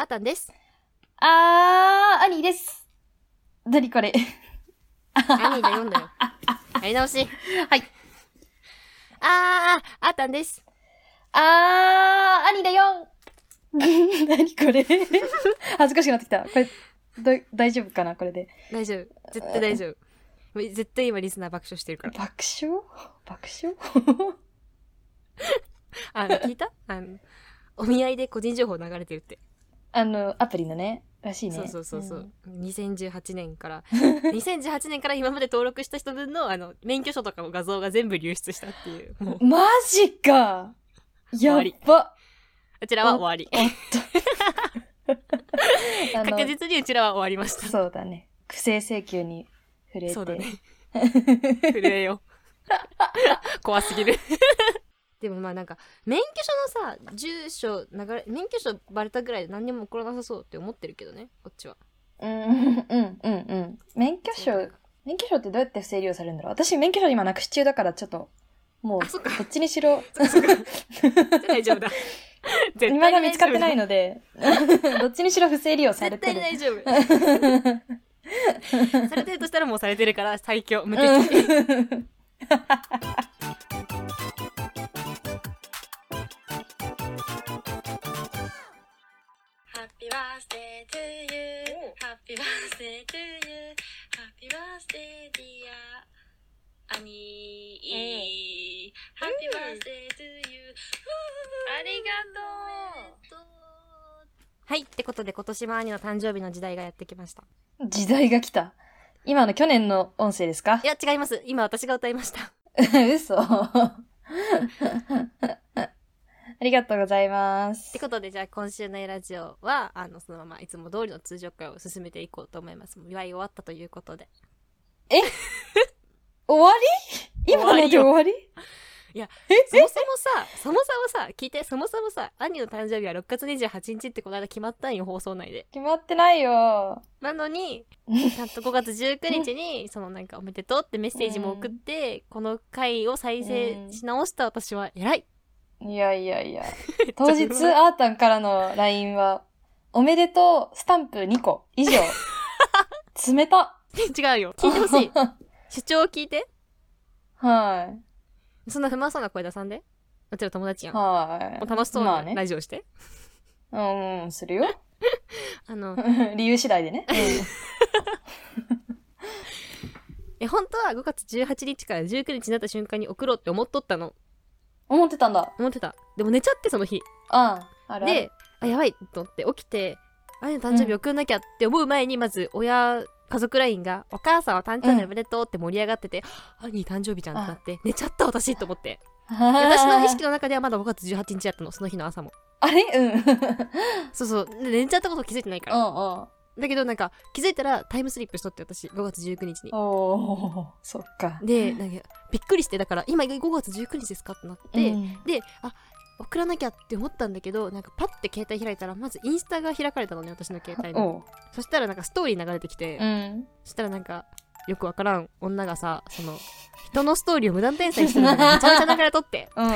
あたんです。あー、兄です。何これ。兄で読んだよ。やり直し。はい。あー、あたんです。あー、兄だよ 何これ恥ずかしくなってきた。これ、ど大丈夫かなこれで。大丈夫。絶対大丈夫。絶対今リスナー爆笑してるから。爆笑？爆笑？あの、聞いた？あの、お見合いで個人情報流れてるって。あの、アプリのね、らしいね。そうそうそうそううん。2018年から、2018年から今まで登録した人分の、あの、免許証とかの画像が全部流出したっていう。もう、マジかやっばうちらは終わり。確実にうちらは終わりました。そうだね。不正請求に触れて。そうだね。震えよ。怖すぎる。でもまあなんか、免許証のさ、住所流れ、免許証バレたぐらいで何にも起こらなさそうって思ってるけどね、こっちは。うん、うん、うん、うん。免許証、免許証ってどうやって不正利用されるんだろう？私免許証今なくし中だからちょっと、もう、あそっかどっちにしろ、大丈夫だ。絶対に未だ見つかってないの。ので、どっちにしろ不正利用され絶てる。対に大丈夫。されてるとしたらもうされてるから最強、無敵。ハッピーバースデーディア。アニー。 Happy birthday to you。ありがとう。はい、ってことで今年もアニーの誕生日の時代がやってきました。時代が来た。今の去年の音声ですか？いや、違います。今私が歌いました。嘘。ありがとうございますって。ことで、じゃあ今週のエラジオは、あの、そのままいつも通りの通常会を進めていこうと思います。もう祝い終わったということで。終わり？今ので終わり？いや、え？そもそもさ、そもそもさ、聞いて、そもそもさ、兄の誕生日は6月28日ってこの間決まったんよ、放送内で。決まってないよ。なのに、ちゃんと5月19日に、そのなんかおめでとうってメッセージも送って、この回を再生し直した私は偉い。いやいやいや。当日、アータンからの LINE は、おめでとう、スタンプ2個、以上。冷た。違うよ。聞いてほしい。主張を聞いて。はそんな不満そうな声出さんで。うちら友達やい。ん。もはい。う楽しそうなまあね。ラジオして。うん、うん、するよ。あの、理由次第でね。え、本当は5月18日から19日になった瞬間に送ろうって思っとったの。思ってたんだ。思ってた。でも寝ちゃって、その日。ああ、あるある。で、あ、やばいと思って起きて、あれの誕生日送んなきゃって思う前に、まず親、家族 LINE が、お母さんは誕生日おめでとうって盛り上がってて、兄誕生日じゃんってなって、寝ちゃった私と思って。私の意識の中ではまだ5月18日やったの、その日の朝も。あれ？うん。そうそう。で寝ちゃったこと気づいてないかうら。んうん。だけどなんか、気づいたらタイムスリップしとって私、5月19日に。おー、そっか。で、なんか、びっくりして、だから、今5月19日ですかってなって、うんで、あ、送らなきゃって思ったんだけど、なんかパッて携帯開いたら、まずインスタが開かれたのね、私の携帯に。そしたらなんかストーリー流れてきて、うん。そしたらなんか、よくわからん女がさ、その、人のストーリーを無断転載してるのがめちゃめちゃ流れとって、うん。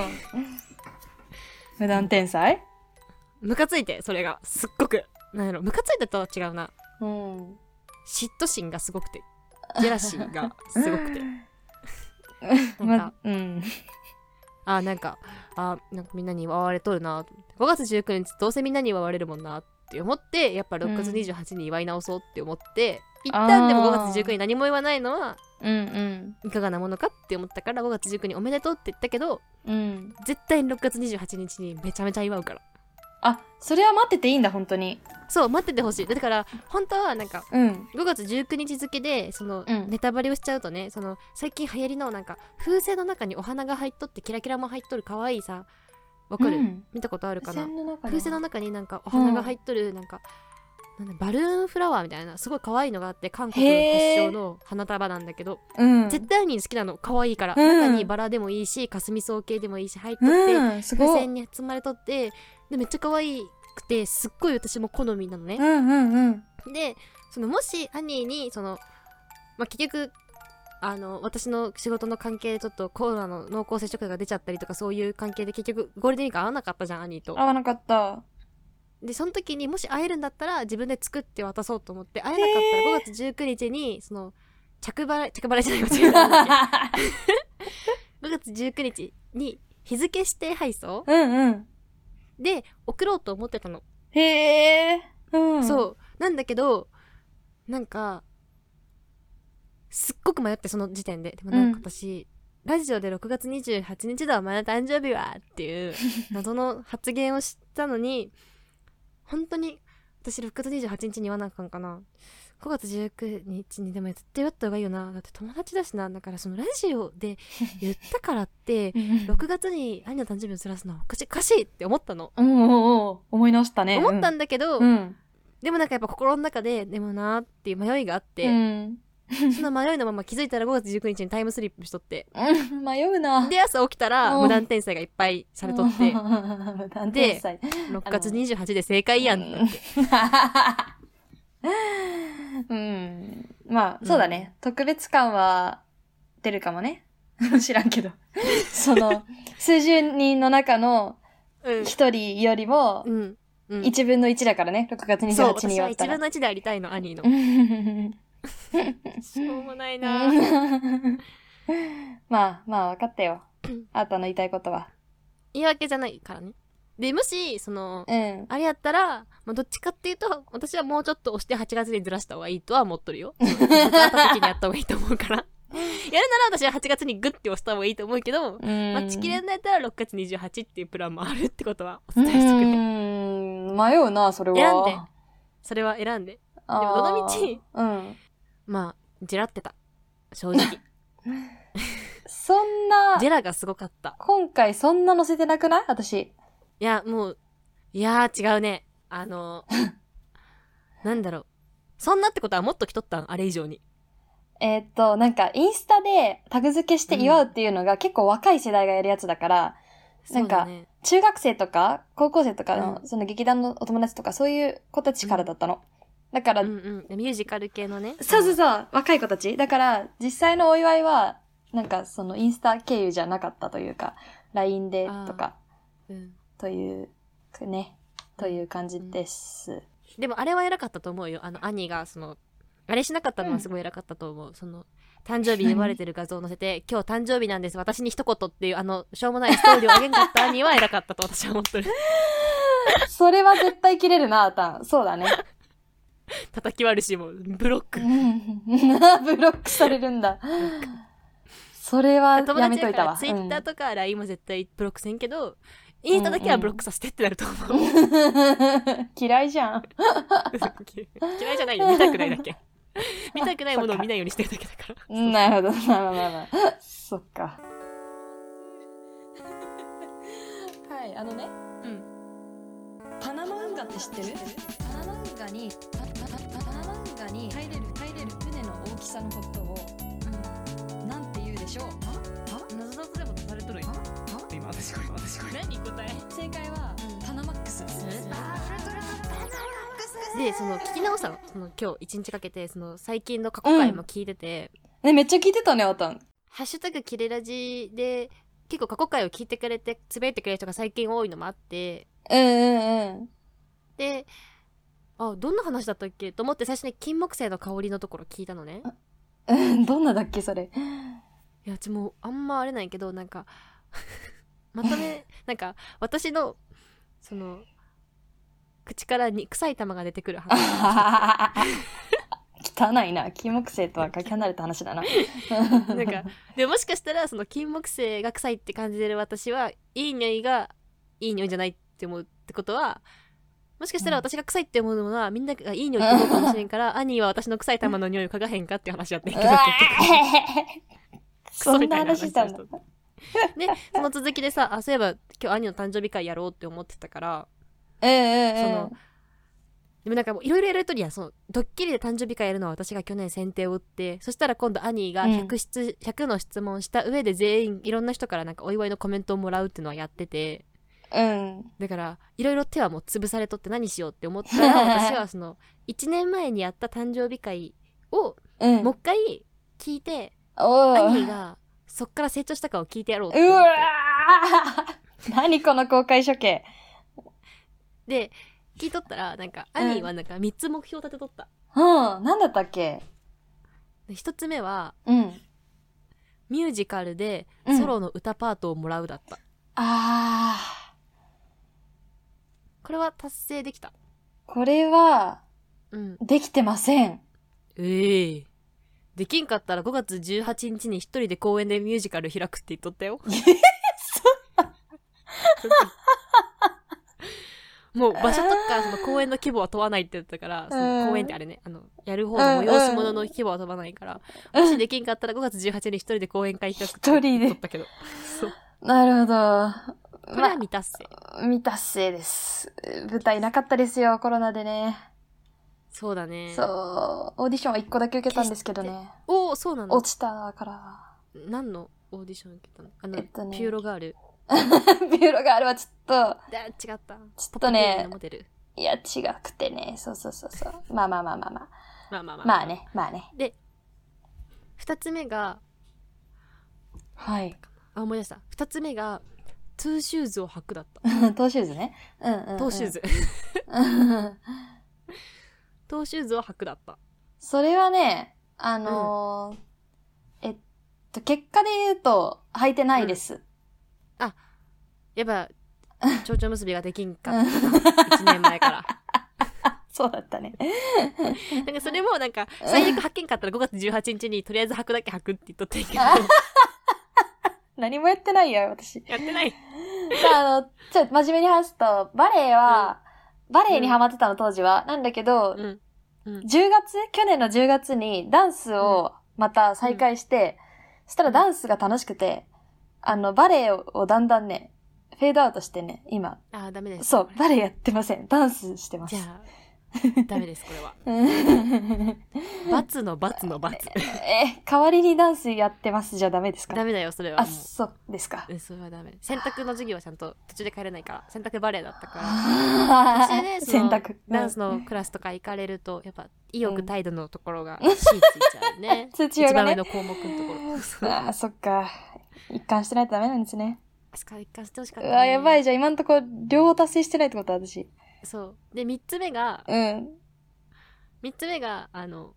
無断天才 ムカついて、それが、すっごく。なんやろ、ムカついたとは違うな。うん。嫉妬心がすごくて、ジェラシーがすごくて。なん まか、うん。あ、なんか、あ、なんかみんなに祝われとるな。5月19日どうせみんなに祝われるもんなって思って、やっぱ6月28日に祝い直そうって思って、一旦でも5月19日に何も言わないのは、うんいかがなものかって思ったから5月19日におめでとうって言ったけど、うん。うん。絶対に6月28日にめちゃめちゃ祝うから。あ、それは待ってていいんだ、本当に。そう、待っててほしい。だから、本当はなんか、うん。5月19日付で、その、うんネタバレをしちゃうとね、その、最近流行りのなんか、風船の中にお花が入っとって、キラキラも入っとる可愛いさ、わかる、うん見たことあるかな？風船の中に風船の中になんかお花が入っとる、なんか、なんだバルーンフラワーみたいなすごい可愛いのがあって韓国発祥の花束なんだけど、うん。絶対に好きなの可愛いから、うん中にバラでもいいしかすみ草系でもいいし入っとって、うん。風船に包まれとってでめっちゃ可愛くてすっごい私も好みなのねう、んうんうん。でそのもしアニーにその、まあ、結局あの私の仕事の関係でちょっとコロナの濃厚接触者が出ちゃったりとかそういう関係で結局ゴールデンウィーク会わなかったじゃんアニーと合わなかった。でその時にもし会えるんだったら自分で作って渡そうと思って会えなかったら5月19日にその着払い着払いじゃない間違えた5月19日に日付指定配送？うんうん。で送ろうと思ってたの、へえ。うん。そうなんだけどなんかすっごく迷ってその時点ででもなんか私、ラジオで6月28日だお前の誕生日はっていう 謎の発言をしたのに本当に私6月28日に言わなあかんかな5月19日にでも絶対言った方がいいよなだって友達だしなだからそのラジオで 言ったからってうん。6月に兄の誕生日をずらすのはおかしいおかしいって思ったの、うんうんうん。思い直したね。思ったんだけど、うん。でもなんかやっぱ心の中ででもなーっていう迷いがあって、うん。その迷いのまま気づいたら5月19日にタイムスリップしとってうん。迷うな。で朝起きたらうん無断転載がいっぱいされとって 無断転載6月28で正解やんってうん。まあ、そうだね。特別感は出るかもね。知らんけど。その、数十人の中のうん一人よりもう、んうん一分の一だからね。6月28そう私は1に言われたら分。の1でありたいの兄のうん しょうもないなまあ、まあ、分かったよ。あなたの言いたいことは。言い訳じゃないからねでもしそのうん。あれやったら、まあ、どっちかっていうと私はもうちょっと押して8月にずらした方がいいとは思っとるよ 会った時にやった方がいいと思うからやるなら私は8月にグッて押した方がいいと思うけど、うん。待ちきれんのやったら6月28っていうプランもあるってことはおう伝えしてくれ、ん。迷うな、それは。選んでそれは選んで。でもどの道うん。まあジェラってた正直 そんなジ、ェラがすごかった今回そんな載せてなくない？私。いやもういやー違うね。あの なんだろう。そんなってことはもっと来とったん？あれ以上に。えーっと、なんか、インスタでタグ付けして祝うっていうのが結構若い世代がやるやつだから、なんかそうだね。中学生とか高校生とかの、うん。その劇団のお友達とかそういう子たちからだったの。だから、うんうん。ミュージカル系のね。そうそうそう、若い子たち。だから、実際のお祝いは、なんかそのインスタ経由じゃなかったというか、LINE でとか、うんという、ね、という感じです。でもあれは偉かったと思うよあの兄がそのあれしなかったのはすごい偉かったと思う、その誕生日祝われてる画像を載せて「今日誕生日なんです私に一言」っていうあのしょうもないストーリーをあげんかった兄は偉かったと私は思ってる それは絶対切れるな、あたん。そうだね。叩き割るしもうブロックうんブロックされるんだ。それは友やめといたわ。ツイッターとか LINE も絶対ブロックせんけど、インスタだけはブロックさせてってなると思う、う ん嫌いじゃん。嫌いじゃないよ。見たくないだけ。見たくないものを見ないようにしてるだけだから。なるほど。まあまあまあまあ。そっか。はい、あのね。うん。パナマ運河って知ってる？パナマ運河に、パパパパナマ運河に入れる、入れる船の大きさのことを、なんて言うでしょう？謎々でも出されとるよ。今私これ私これ何答え正解は、パナマックスです。でその聞き直したのその今日一日かけてその最近の過去回も聞いてて、ね、めっちゃ聞いてたね、あたん。ハッシュタグキレラジで結構過去回を聞いてくれてつぶやいてくれる人が最近多いのもあってうんうんうん。であどんな話だったっけ？と思って最初に金木犀の香りのところ聞いたのねうん、どんなだっけ、それ。いやうちもうあんまあれないけどなんかまとめなんか私のその口からに臭い玉が出てくる話。汚いな。金木犀とはかけ離れた話だな。なんかでもしかしたらその金木犀が臭いって感じてる私はいい匂いがいい匂いじゃないって思うってことはもしかしたら私が臭いって思うのはみんながいい匂いって思うかもしれんから 兄は私の臭い玉の匂いを嗅がへんかって話やってんけどそんな話したんだで その続きでさあそういえば今日兄の誕生日会やろうって思ってたからうんうんうん。そのでもなんかもういろいろやるとりやそのドッキリで誕生日会やるのは私が去年先手を打ってそしたら今度兄がうん100質、100の質問した上で全員いろんな人からなんかお祝いのコメントをもらうっていうのはやっててうん。だからいろいろ手はもう潰されとって何しようって思ったら 私はその1年前にやった誕生日会をうん。もう一回聞いて、おー兄がそっから成長したかを聞いてやろううわてー何この公開処刑。で聞いとったらなんかうん兄はなんか3つ目標立てとった、うん。なんだったっけ？で1つ目はうん。ミュージカルでうんソロの歌パートをもらうだった、あこれは達成できたー。これは、うんできてません。ええできんかったら5月18日に一人で公園でミュージカル開くって言っとったよ もう場所とかその公園の規模は問わないって言ってたから、その公園ってあれね、あの、やる方の催し物の規模は問わないから、もしできんかったら5月18日に一人で公演会開くって一人で言っとったけど。そう。なるほど。これは未達成。未達成です。舞台なかったですよ、コロナでね。そうだね。そう。オーディションは一個だけ受けたんですけどね。おおそうなの？落ちたから。何のオーディション受けたの？あの、えっとねピューロガール。ビューロがあれはちょっと、あ違った。ちょっとね。いや、違くてね。そうそうそうそう。まあまあまあまあまあ。まあまあまあ。まあ。ね、まあね。で、二つ目が、はい。あ、思い出した。二つ目が、トゥーシューズを履くだった。トーシューズね。うんうん、うん。トーシューズ。うん。トーシューズを履くだった。それはね、あのーえっと、結果で言うと、履いてないです。やっぱ、蝶々結びができんかったな。一年前から。そうだったね。なんかそれもなんか、最悪履けんかったら5月18日にとりあえず履くだけ履くって言っとったけど、何もやってないよ、私。やってない。さあ、あの、ちょっと真面目に話すと、バレエは、バレエにハマってたの、当時は。なんだけど、うん。うん。10月？去年の10月にダンスをまた再開して、そしたらダンスが楽しくて、あの、バレエをだんだんね、フェードアウトしてね、今。あー、ダメです。そう、バレエやってません。ダンスしてます。じゃあ、ダメです、これは。え、罰の罰の罰。代わりにダンスやってますじゃダメですか？ダメだよ、それはあ。そうですか。うん、それはダメ。洗濯の授業はちゃんと途中で帰れないから、洗濯バレエだったから。それで、その選択。ダンスのクラスとか行かれると、やっぱ、意欲態度のところが、C ついちゃ うね。一番上の。項目のところ。あー、そっか。一貫してないとダメなんですね。スカ一貫してほしかっうた、ね。わ、やばい。じゃあ今んとこ両方達成してないってこと私。そう。で、三つ目が、うん。三つ目が、あの、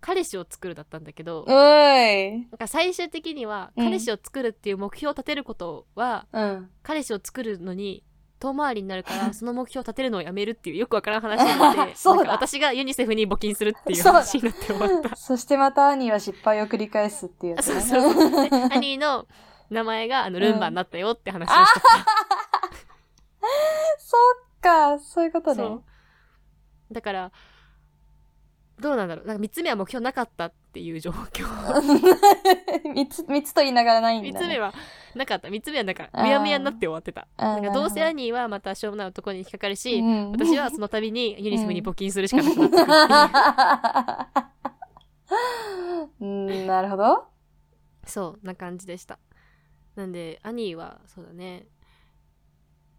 彼氏を作るだったんだけど、おーい。なんか最終的には、うん彼氏を作るっていう目標を立てることは、うん。彼氏を作るのに、遠回りになるから、その目標を立てるのをやめるっていうよくわからん話になって、そうだなんか私がユニセフに募金するっていう話になって終わった。そしてまた兄は失敗を繰り返すっていうやつね。そうそうそう。で、兄の名前が、あの、ルンバになったよって話をしてそっか、そういうことた。ねそ。う。だから、どうなんだろう。なんか三つ目は目標なかったっていう状況。三つ、三つと言いながらないんだ、ね。三つ目はなかった。三つ目はなんか、むやむやになって終わってた。なんかどうせなる兄はまたしょうもない男に引っかかるし、うん、私はその度にユニセフに募金するしかなくなってくう。うん、なるほど。そうな感じでしたなんで兄はそうだね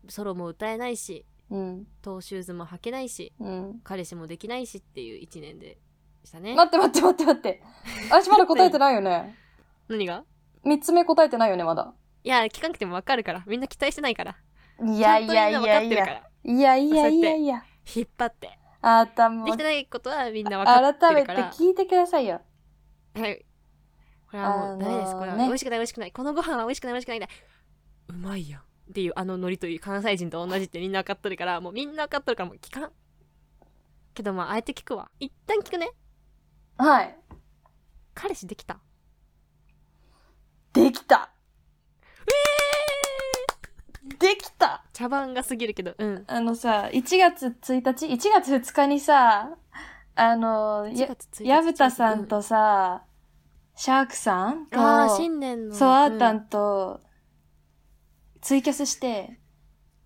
ソロも歌えないしうん、トーシューズも履けないしうん。彼氏もできないしっていう一年でしたね。待って待って待って待って。私まだ答えてないよね。何が？三つ目答えてないよね、まだ。いや聞かなくてもわかるから。みんな期待してないから。いやいやいやいや。いやいやいやいや。引っ張って。あたもできてないことはみんな分かって改めてるから聞いてくださいよ。はい。これはもうダメです、あのーこれはね。美味しくない美味しくない。このご飯は美味しくない美味しくないんだ。うまいやんっていうあのノリという関西人と同じってみんな分かっとるからもうみんな分かっとるからもう聞かん。けどまああえて聞くわ。一旦聞くね。はい。彼氏できた？できた。できた。茶番が過ぎるけど。うん。あのさ、1月1日 ?1 月2日にさ、あの、1や、月1日。やぶたさんとさ、シャークさんと、ああ新年の。そう、あーたうん。んと、ツイキャスして、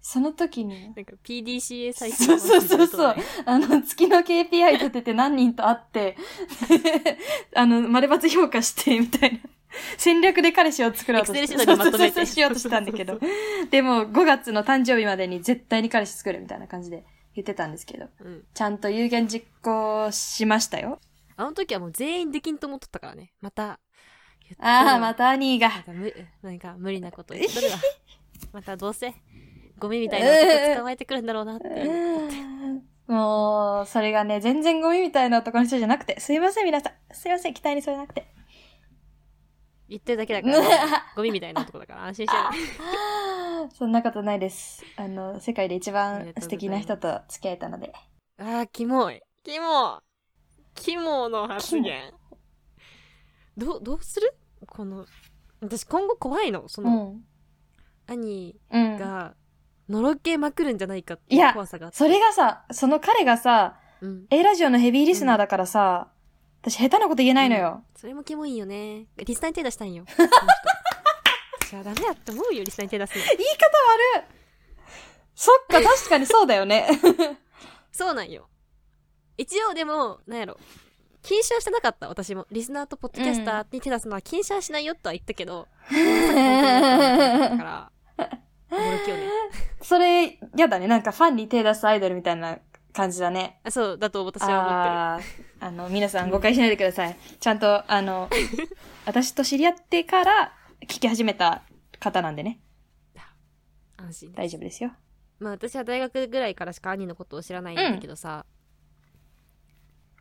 その時に、なんか PDCA サイトそうそうそうそう。のあの、月の KPI 立てて何人と会って、あの、丸抜評価して、みたいな。戦略で彼氏を作ろうとトにまとしようとしたんだけど。でも、5月の誕生日までに絶対に彼氏作るみたいな感じで言ってたんですけど、うん。ちゃんと有言実行しましたよ。あの時はもう全員できんと思っとったからね。またああ、また兄が。なんか無理なこと言っとるわまたどうせゴミみたいな男捕まえてくるんだろうなって思って。もう、それがね、全然ゴミみたいな男の人じゃなくて、すいません、皆さん。すいません、期待にそれなくて。言ってるだけだから、ゴミみたいな男だから安心してる。そんなことないです。あの、世界で一あ番素敵な人と付き合えたので。あー、キモい。キモキモの発言。どう、どうする？この、私今後怖いの。その、うん。兄うん。が、のろけまくるんじゃないかっていう怖さがあって。それがさ、その彼がさ、うん。A ラジオのヘビーリスナーだからさ、私下手なこと言えないのよ。それもキモいよね。リスナーに手出したいんよ。じゃあダメだって思うよ、リスナーに手出すの。言い方悪いそっか、確かにそうだよね。そうなんよ。一応でも、なんやろ。禁止はしてなかった、私も。リスナーとポッドキャスターに手出すのは禁止はしないよとは言ったけど、まさか本当にやったんだから、驚きよね。それ、やだね。なんかファンに手出すアイドルみたいな感じだね。あそうだと私は思ってる。あの、皆さん誤解しないでください。ちゃんと、あの、私と知り合ってから聞き始めた方なんでね。安心。大丈夫ですよ。まあ私は大学ぐらいからしか兄のことを知らないんだけどさ、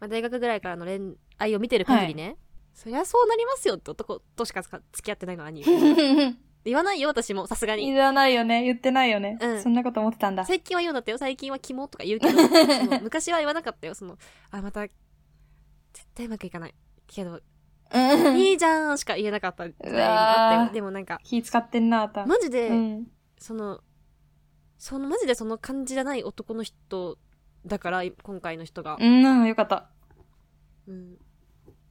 まあ、大学ぐらいからの恋愛を見てる限りね、そりゃそうなりますよって男としか付き合ってないの兄。言わないよ私もさすがに。言わないよね。言ってないよね。うんそんなこと思ってたんだ。最近は言うんだったよ最近はキモとか言うけど 昔は言わなかったよそのあまた絶対うまくいかないけどうんいいじゃんしか言えなかった時代もあったうわよーでもなんか気使ってんな、あた。マジで、うん。そのそのマジでその感じじゃない男の人だから今回の人が、うん、よかった。うん、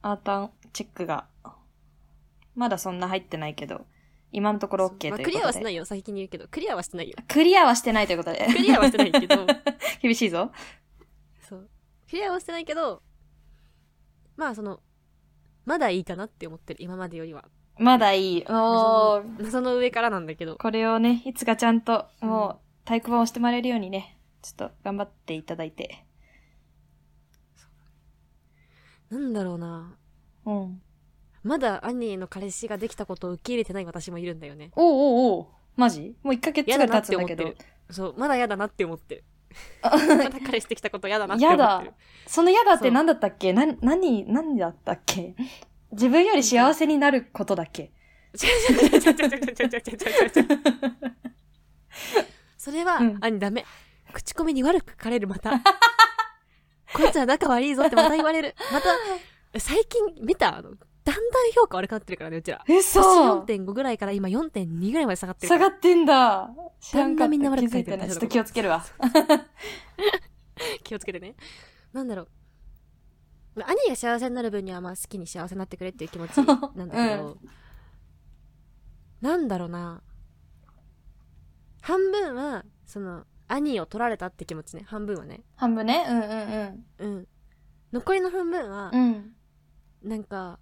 アータンチェックが。まだそんな入ってないけど、今のところ OK というまあ、ことで。クリアはしてないよ。先に言うけど。クリアはしてないよ。クリアはしてないということで。クリアはしてないけど。厳しいぞ。そう。クリアはしてないけどまあそのまだいいかなって思ってる。今までよりは。まだいい。もう、その上からなんだけど。これをね、いつかちゃんと、うん。もう、太鼓判をしてもらえるようにね、ちょっと頑張っていただいて。なんだろうな。うん。まだアニーの彼氏ができたことを受け入れてない私もいるんだよね。おうおおマジ？もう1ヶ月ぐらい経つんだけど。そうまだ嫌だなって思ってる。まだ彼氏できたこと嫌だなって思ってる。その嫌だって何だったっけ？な何何だったっけ？自分より幸せになることだっけ？それは、うん、兄ダメ口コミに悪く書かれるまたこいつは仲悪いぞってまた言われるまた最近見たあのだんだん評価悪くなってるからね、うちら。嘘私4.5ぐらいから今4.2ぐらいまで下がってる。下がってんだ。知らんかった。だんだんみんな悪く。書いてるちょっと気をつけるわ。気をつけてね。なんだろう。まあ兄が幸せになる分にはまあ好きに幸せになってくれっていう気持ちなんだけど、なんだろうな。半分は、その、兄を取られたって気持ちね。半分はね。半分ね。うんうんうん。残りの半分はう、ん。うん。なんか、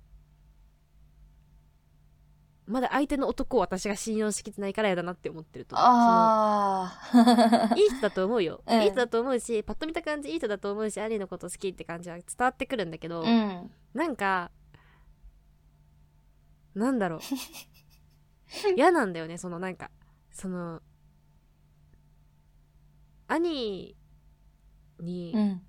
まだ相手の男を私が信用しきってないから嫌だなって思ってると。ああ。いい人だと思うよ。うんいい人だと思うし、パッと見た感じいい人だと思うし、兄のこと好きって感じは伝わってくるんだけど、うん。なんか、なんだろう。嫌なんだよね、そのなんか、その、兄にうん。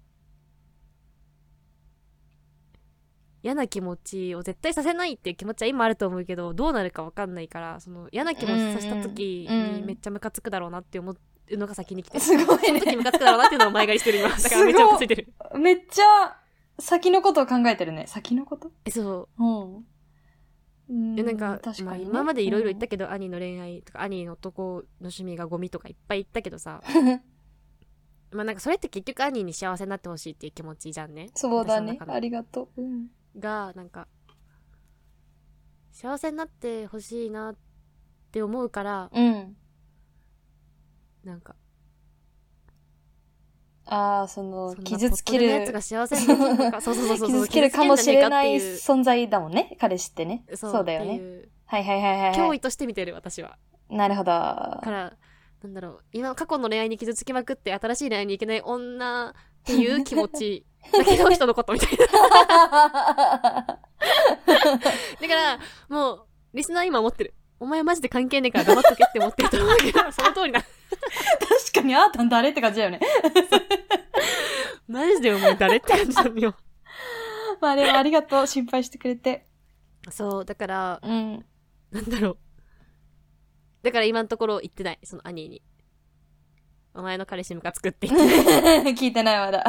嫌な気持ちを絶対させないっていう気持ちは今あると思うけど、どうなるかわかんないから、その嫌な気持ちさせた時うんうんにめっちゃムカつくだろうなって思うのが先に来てる。すごいその時ね。ムカつくだろうなっていうのを前借りしてる今。だからめっちゃムカついてる。めっちゃ、先のことを考えてるね。先のこと？え、そう。うん。うんでなんか、まあ、今までいろいろ言ったけど、兄の恋愛とか兄の男の趣味がゴミとかいっぱい言ったけどさ まあなんかそれって結局兄に幸せになってほしいっていう気持ちじゃんねそうだねありがとう。うん。がなんか幸せになってほしいなって思うからうん。なんかああ、その傷つけるやつが、幸せにできるのか そうそうそうそう傷つけるかもしれない存在だもんね。彼氏ってね。そうだよね。はいはいはいはい。脅威として見てる私はなるほど。からなんだろう今過去の恋愛に傷つきまくって新しい恋愛に行けない女っていう気持ちだけの人のことみたいなだからもうリスナー今思ってるお前マジで関係ねえから黙っとけって思ってると思うけどその通りだ確かにあーたん誰って感じだよね。マジでお前誰って感じなのよ。まあでもありがとう。心配してくれて。そう、だから、うん。なんだろう。だから今のところ言ってない、その兄に。お前の彼氏ムカつくって言って 聞いてないまだ。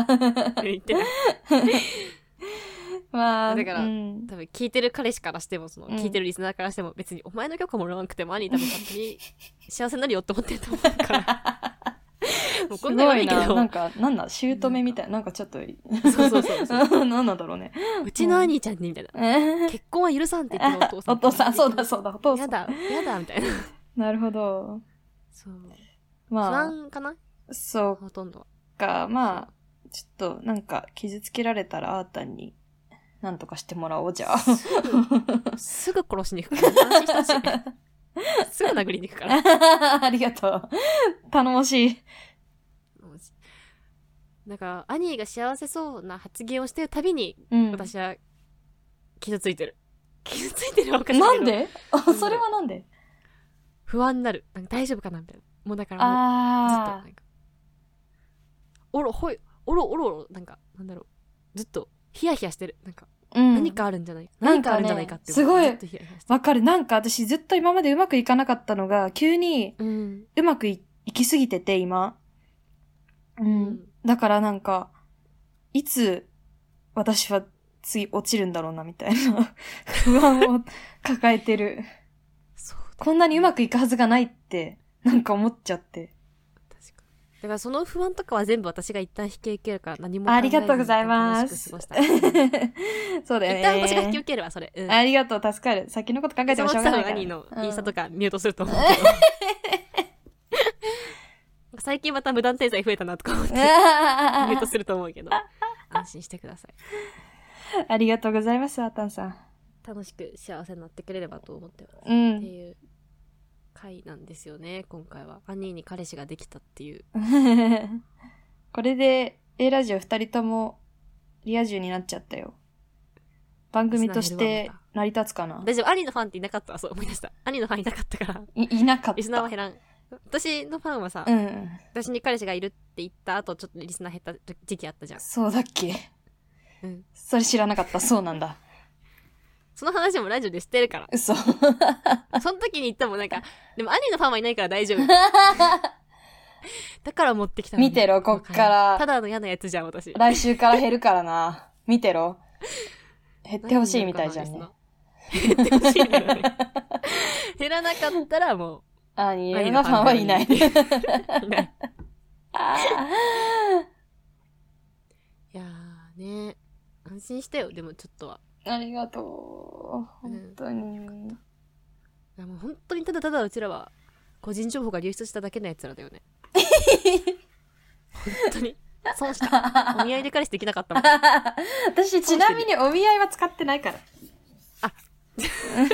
言ってない。まあ、だからうん、多分聞いてる彼氏からしても、その、うん聞いてるリスナーからしても、別にお前の許可もらわなくても兄多分勝手に 幸せになるよって思ってると思うから。もうすこんなごいいけど、なんか、なんだ、姑みたいな。なんかちょっと、そうそうそうそう。なんなんだろうね。うちの兄ちゃんにみたいな。え結婚は許さんって言ってるお父さん。お父さん、そうだそうだ、お父さん。やだ、やだ、みたいな。なるほど。そう。不ま安かな？あ、そうほとんどは。か、まあ、ちょっと、なんか、傷つけられたら、あーたんに、なんとかしてもらおう、じゃあ。すぐ殺しに行くから。安心してほしい。すぐ殴りに行くから。ありがとう。頼もしい。だから、兄が幸せそうな発言をしてるたびに、うん。私は、傷ついてる。傷ついてるわけじゃなんで？あ、それはなんで？不安になる。なんか大丈夫かなみたいな。もうだからもう、ずっと、あなんか、おろ、ほい、おろおろおろ、なんか、なんだろう。ずっと、ヒヤヒヤしてる。なんか、ー、うん。何かあるんじゃない？何かあるんじゃないかって。すごいわかる。なんか私ずっと今までうまくいかなかったのが、急にる。うまくいいきすぎてて、今。う。うんん。だからなんか、いつ私は次落ちるんだろうな、みたいな 不安を抱えてる。こんなにうまくいくはずがないって、なんか思っちゃって。確かに。だからその不安とかは全部私が一旦引き受けるから何もありがとうございます。そうだよね。一旦私が引き受けるわ、それ。うん。ありがとう、助かる。先のこと考えてもしょうがないから。兄のインスタとか。かミュートすると思うけど。最近また無断転載増えたなとか思って、ミュートすると思うけど、安心してください。ありがとうございます、あたんさん。楽しく幸せになってくれればと思ってます。うってん。いう回なんですよね、今回は。兄に彼氏ができたっていう。これで A ラジオ二人ともリア充になっちゃったよ。番組として成り立つかな？大丈夫、兄のファンっていなかったわそう思い出した。兄のファンいなかったから、いいなかった。リスナーは減らん。私のファンはさ、うん。私に彼氏がいるって言った後、ちょっとリスナー減った時期あったじゃん。そうだっけうん。それ知らなかった。そうなんだ。その話もラジオでしてるから。嘘。その時に言ったもんなんか、でも兄のファンはいないから大丈夫。だから持ってきた見てろこっからただの嫌なやつじゃん、私。来週から減るからな。見てろ。減ってほしいみたいじゃんね。減ってほしいんだよね。減らなかったらもう、エルのファンはいない。いない。あいやーね、安心したよ、でもちょっとは。ーありがとう。本当に。いやもう本当にただただうちらは、個人情報が流出しただけのやつらだよね。本当に。損した。お見合いで彼氏できなかったもん。私、ちなみにお見合いは使ってないから。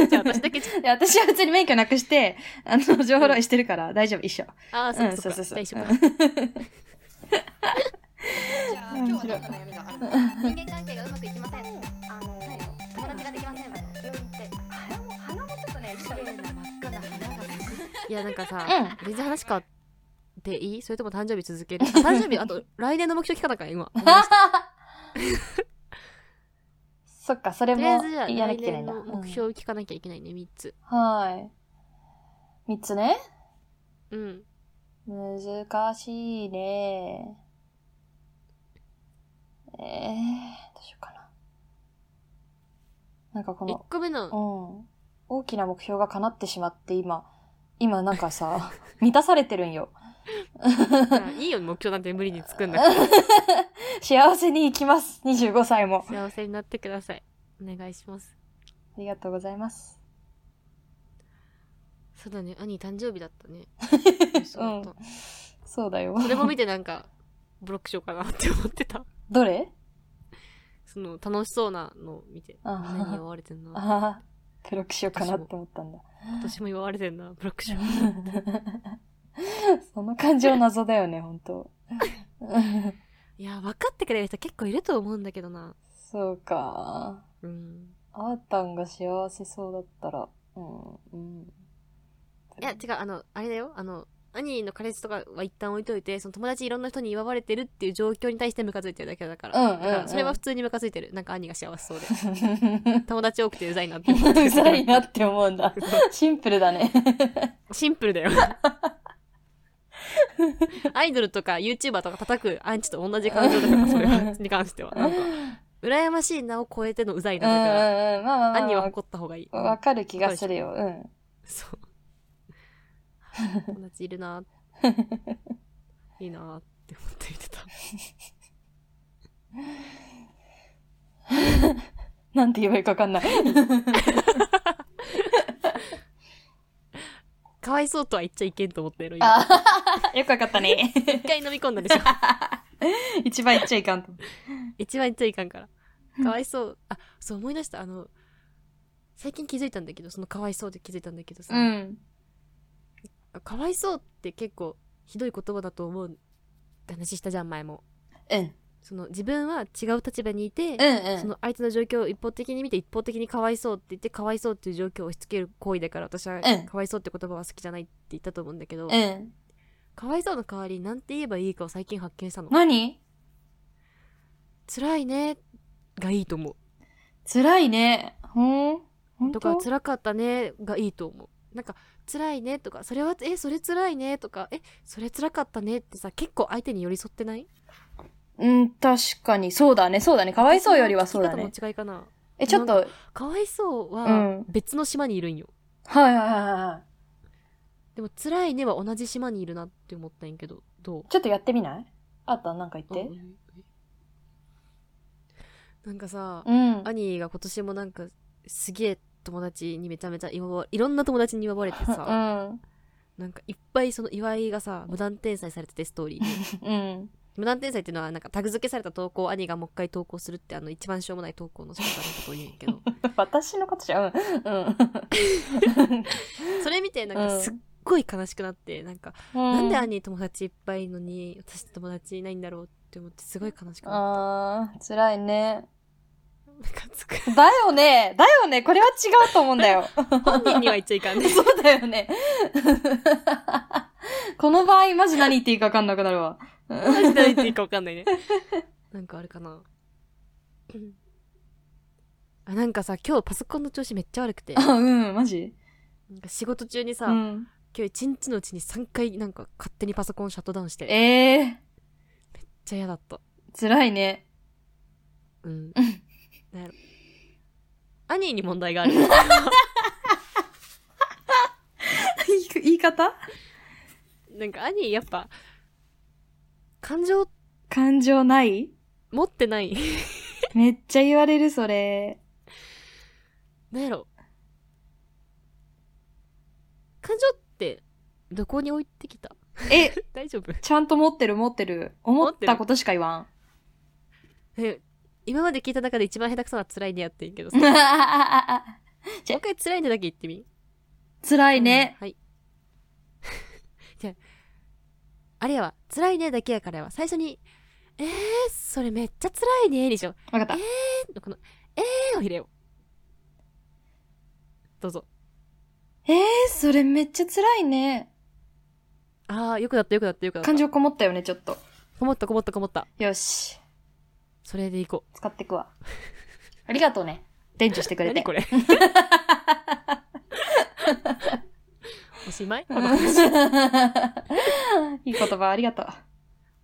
じゃあ私だけじゃ。いや私は普通に免許なくして、あの、情報漏洩してるから大丈夫、一緒。ああ、そうそうそうそう。そうか。大丈さ、うん全然話変わっていい？それとも誕生日続ける？あ誕生日、あと、来年の目標聞かなきゃ今。そっか、それもやらな来きゃいけないんだ。年の目標聞かなきゃいけないね、3つ。うんはい。三つね。うん。難しいね。えー、どうしようかな。なんかこ1の、個目の、うん。大きな目標が叶ってしまって今、今なんかさ、満たされてるんよ。いいよ、目標なんて無理に作んなくて。幸せに生きます。25歳も。幸せになってください。お願いします。ありがとうございます。そうだね、兄誕生日だったね。そうだったそうだよ。それも見てなんか、ブロックしようかなって思ってた。どれ？その、楽しそうなのを見て、あみんなに祝われてんな。ブロックしようかなって思ったんだ。今年も祝われてんな、ブロックしよう。その感情謎だよね、本当 いや、分かってくれる人結構いると思うんだけどな。そうか。うん。あーたんが幸せそうだったら、うん、うん。いや、違う、あの、あれだよ。あの、兄の彼氏とかは一旦置いといてその友達いろんな人に祝われてるっていう状況に対してムカついてるだけだから,、うんうんうんだからそれは普通にムカついてるなんか兄が幸せそうで 友達多くてうざいなって思ってうざいなって思うんだ。シンプルだね。シンプルだよアイドルとか YouTuber とか叩くアンチと同じ感情だからそれはに関してはなんか羨ましい名を超えてのうざいうんなだから、うんうん。まあまあまあま兄は誇った方がいい、あ。わかる気がするよ。うん。そう 友達いるないいなって思って見てた なんて言えばいいかわかんない。かわいそうとは言っちゃいけんと思ってる今あよくわかったね。一回飲み込んだでしょ一番言っちゃいかんと。一番言っちゃいかんからかわいそうあそう思い出したあの最近気づいたんだけどそのかわいそうで気づいたんだけどさ、うん。かわいそうって結構ひどい言葉だと思うって話したじゃん前もうん。その自分は違う立場にいて、うんうん。その相手の状況を一方的に見て一方的にかわいそうって言ってかわいそうっていう状況を押し付ける行為だから私はんかわいそうって言葉は好きじゃないって言ったと思うんだけど、うん。かわいそうの代わりになんて言えばいいかを最近発見したの何？辛いねがいいと思辛いね。ほんとか辛かったねがいいと思うなんか辛いねとかそれはえそれ辛いねとかえそれ辛かったねってさ結構相手に寄り添ってない？うん、確かに。そうだね、そうだね。かわいそうよりはそうだね。の違いかなえ、ちょっと、はいかわいそううはん別の島にいるんよ、はいはいはでも辛いねは同じ島にいるなって思ったんやけどどう？い。ちょっとやってみない？あった？なんか言って。あなんかさ、うん。兄が今年もなんかすげえ友達にめちゃめちゃ祝わいろんな友達に祝われてうさ、ん。なんかいっぱいその祝いがさ無断転載されててストーリーにうん。無断転載っていうのはなんかタグ付けされた投稿を兄がもう一回投稿するってあの一番しょうもない投稿の仕方のことを言うんやけど 私のことじゃん。うん。それ見てなんかすっごい悲しくなってなんか、うん。なんで兄友達いっぱいのに私友達いないんだろうって思ってすごい悲しくなっあー、辛いね。たムカつくだよね。だよね。これは違うと思うんだよ。本人には言っちゃいかんね そうだよね。この場合、マジ何言っていいか分かんなくなるわ。マジで何言っていいか分かんないね。なんかあれかな。あ、なんかさ、今日パソコンの調子めっちゃ悪くて、あ、うん、マジ？なんか仕事中にさ、うん。今日一日のうちに3回なんか勝手にパソコンシャットダウンして、めっええちゃ嫌だった。ー、辛いね。うん。なんやろ。兄に問題がある。言い方？なんか兄やっぱ、感情感情ない？持ってない。めっちゃ言われる、それ。なんやろ。感情ってどこに置いてきた？え、大丈夫？ちゃんと持ってる持ってる。思ったことしか言わん。え今まで聞いた中で一番下手くそな辛いねやってんけどさ。もう一回辛いねだけ言ってみ。辛いね。うんはい。じゃあ、あれやわ、辛いねだけやからやわ。最初に、えー、それめっちゃ辛いねにしよう。わかった。のこの、えーを入れよう。どうぞ。えー、それめっちゃ辛いね。あー、よくなったよくなったよくなった。感情こもったよね、ちょっと。こもったこもったこもった。よし。それでいこ使ってくわ。ありがとうね。伝授してくう。れて。何これ？おしまい？この話いい言葉ありがとう。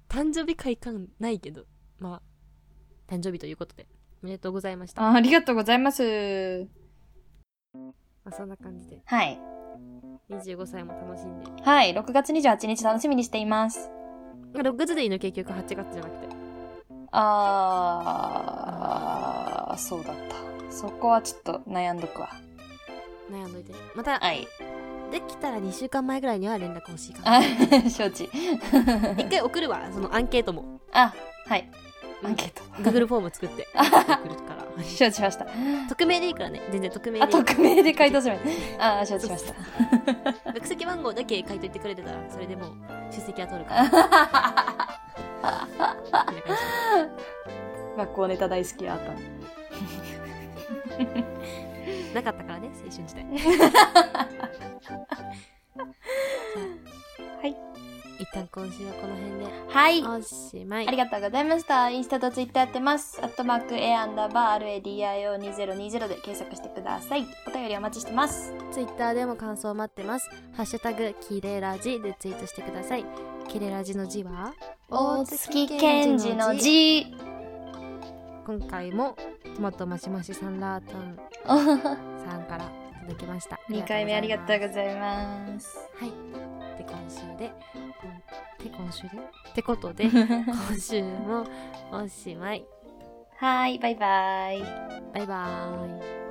誕生日会感ないけど、まあ、誕生日ということで、おめでとうございました。あありがとうございます。まあ、そんな感じで、はい。25歳も楽しんで。はい。6月28日楽しみにしています。6月でいいの結局8月じゃなくて。あー、そうだった。そこはちょっと悩んどくわ。悩んどいて。また、はい。できたら2週間前ぐらいには連絡欲しいかな。あ、承知。一回送るわ、そのアンケートも。あ、はい。アンケート。Google フォーム作って 送るから。承知しました。匿名でいいからね。全然匿名でいあ、い。匿名で回答する。あー、承知しました。学籍番号だけ書いといてくれてたら、それでもう出席は取るから。学校ネタ大好きあった。なかったからね、青春時代。はい。旦今週はこの辺ではい。おしまいありがとうございました。インスタとツイッターやってます。アットマーク A アンダーバー RADIO2020 で検索してください。お便りお待ちしてます。ツイッターでも感想を待ってます。ハッシュタグ、キレラジでツイートしてください。キレラジの字は？大月健二の。字。今回もトマトマシマシサンラータンさんから届きました。2回目ありがとうごいざいます。はい。で、今週で、うんで、今週で？ってことで、今週もおしまい。はい、バイバイ。バイバーイ。